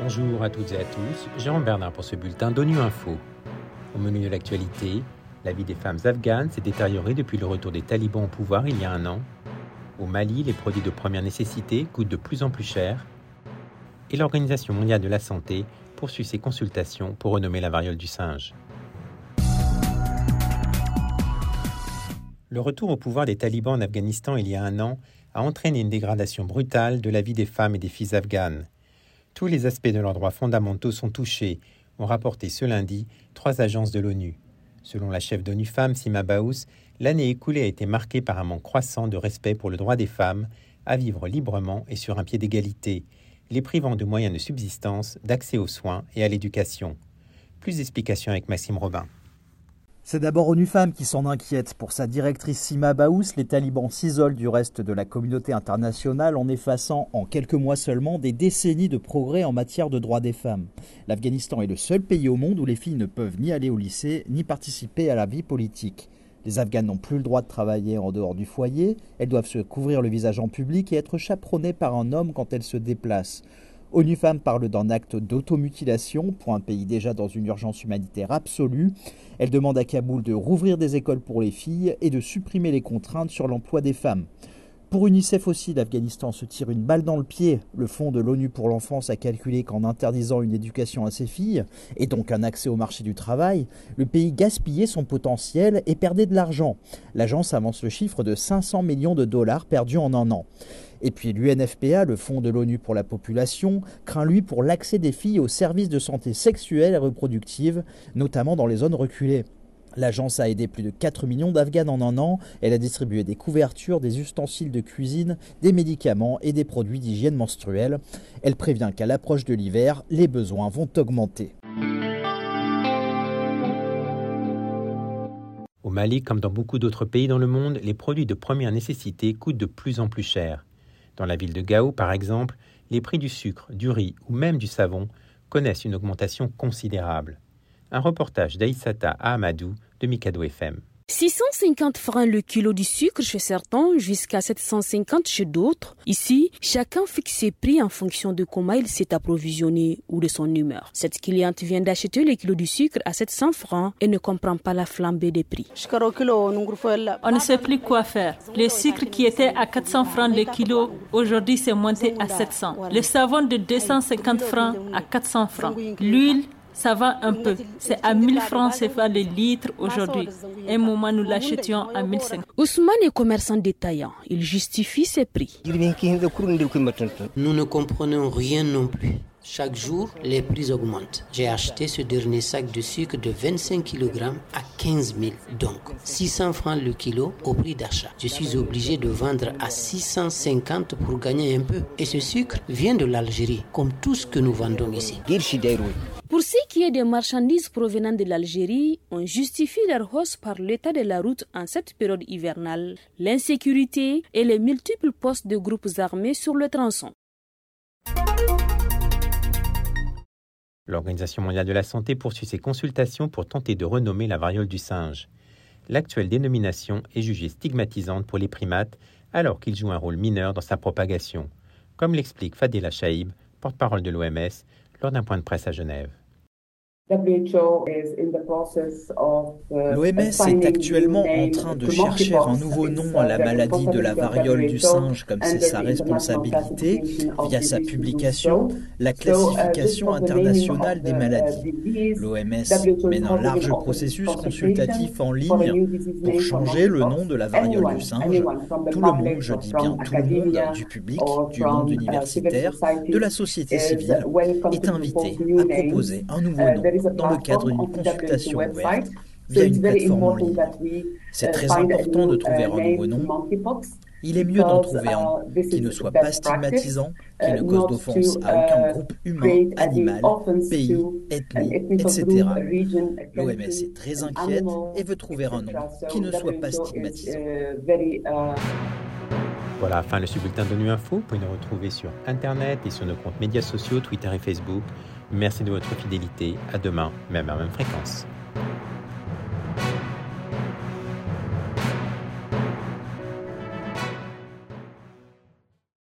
Bonjour à toutes et à tous, Jérôme Bernard pour ce bulletin d'ONU Info. Au menu de l'actualité, la vie des femmes afghanes s'est détériorée depuis le retour des talibans au pouvoir il y a un an. Au Mali, les produits de première nécessité coûtent de plus en plus cher. Et l'Organisation mondiale de la santé poursuit ses consultations pour renommer la variole du singe. Le retour au pouvoir des talibans en Afghanistan il y a un an a entraîné une dégradation brutale de la vie des femmes et des filles afghanes. Tous les aspects de leurs droits fondamentaux sont touchés, ont rapporté ce lundi trois agences de l'ONU. Selon la chef d'ONU Femmes, Sima Baous, l'année écoulée a été marquée par un manque croissant de respect pour le droit des femmes à vivre librement et sur un pied d'égalité, les privant de moyens de subsistance, d'accès aux soins et à l'éducation. Plus d'explications avec Maxime Robin. C'est d'abord ONU Femmes qui s'en inquiète. Pour sa directrice Sima Baous, les talibans s'isolent du reste de la communauté internationale en effaçant en quelques mois seulement des décennies de progrès en matière de droits des femmes. L'Afghanistan est le seul pays au monde où les filles ne peuvent ni aller au lycée ni participer à la vie politique. Les Afghanes n'ont plus le droit de travailler en dehors du foyer, elles doivent se couvrir le visage en public et être chaperonnées par un homme quand elles se déplacent. ONU Femmes parle d'un acte d'automutilation pour un pays déjà dans une urgence humanitaire absolue. Elle demande à Kaboul de rouvrir des écoles pour les filles et de supprimer les contraintes sur l'emploi des femmes. Pour UNICEF aussi, l'Afghanistan se tire une balle dans le pied. Le Fonds de l'ONU pour l'enfance a calculé qu'en interdisant une éducation à ses filles, et donc un accès au marché du travail, le pays gaspillait son potentiel et perdait de l'argent. L'agence avance le chiffre de 500 millions de dollars perdus en un an. Et puis l'UNFPA, le Fonds de l'ONU pour la population, craint lui pour l'accès des filles aux services de santé sexuelle et reproductive, notamment dans les zones reculées. L'agence a aidé plus de 4 millions d'Afghanes en un an. Elle a distribué des couvertures, des ustensiles de cuisine, des médicaments et des produits d'hygiène menstruelle. Elle prévient qu'à l'approche de l'hiver, les besoins vont augmenter. Au Mali, comme dans beaucoup d'autres pays dans le monde, les produits de première nécessité coûtent de plus en plus cher. Dans la ville de Gao, par exemple, les prix du sucre, du riz ou même du savon connaissent une augmentation considérable. Un reportage d'Aïsata Ahamadou de Mikado FM. 650 francs le kilo du sucre chez certains, jusqu'à 750 chez d'autres. Ici, chacun fixe ses prix en fonction de comment il s'est approvisionné ou de son humeur. Cette cliente vient d'acheter le kilo du sucre à 700 francs et ne comprend pas la flambée des prix. On ne sait plus quoi faire. Le sucre qui était à 400 francs le kilo, aujourd'hui c'est monté à 700. Le savon de 250 francs à 400 francs. L'huile ça va un peu. C'est à 1000 francs CFA le litre aujourd'hui. Un moment, nous l'achetions à 1500. Ousmane est commerçant détaillant. Il justifie ses prix. Nous ne comprenons rien non plus. Chaque jour, les prix augmentent. J'ai acheté ce dernier sac de sucre de 25 kg à 15 000, donc 600 francs le kilo au prix d'achat. Je suis obligé de vendre à 650 pour gagner un peu. Et ce sucre vient de l'Algérie, comme tout ce que nous vendons ici. Pour ce qui est des marchandises provenant de l'Algérie, on justifie leur hausse par l'état de la route en cette période hivernale, l'insécurité et les multiples postes de groupes armés sur le tronçon. L'Organisation mondiale de la santé poursuit ses consultations pour tenter de renommer la variole du singe. L'actuelle dénomination est jugée stigmatisante pour les primates alors qu'ils jouent un rôle mineur dans sa propagation, comme l'explique Fadela Shaib, porte-parole de l'OMS, lors d'un point de presse à Genève. L'OMS est actuellement en train de chercher un nouveau nom à la maladie de la variole du singe, comme c'est sa responsabilité, via sa publication, la classification internationale des maladies. L'OMS mène un large processus consultatif en ligne pour changer le nom de la variole du singe. Tout le monde, je dis bien tout le monde, du public, du monde universitaire, de la société civile, est invité à proposer un nouveau nom dans le cadre d'une consultation ouverte via une plateforme en ligne. C'est très important de trouver un nouveau nom. Il est mieux d'en trouver un qui ne soit pas stigmatisant, qui ne cause d'offense à aucun groupe humain, animal, pays, ethnie, etc. L'OMS est très inquiète et veut trouver un nom qui ne soit pas stigmatisant. Voilà, fin le bulletin de Nu Info. Vous pouvez nous retrouver sur Internet et sur nos comptes médias sociaux, Twitter et Facebook. Merci de votre fidélité. À demain, même à même fréquence.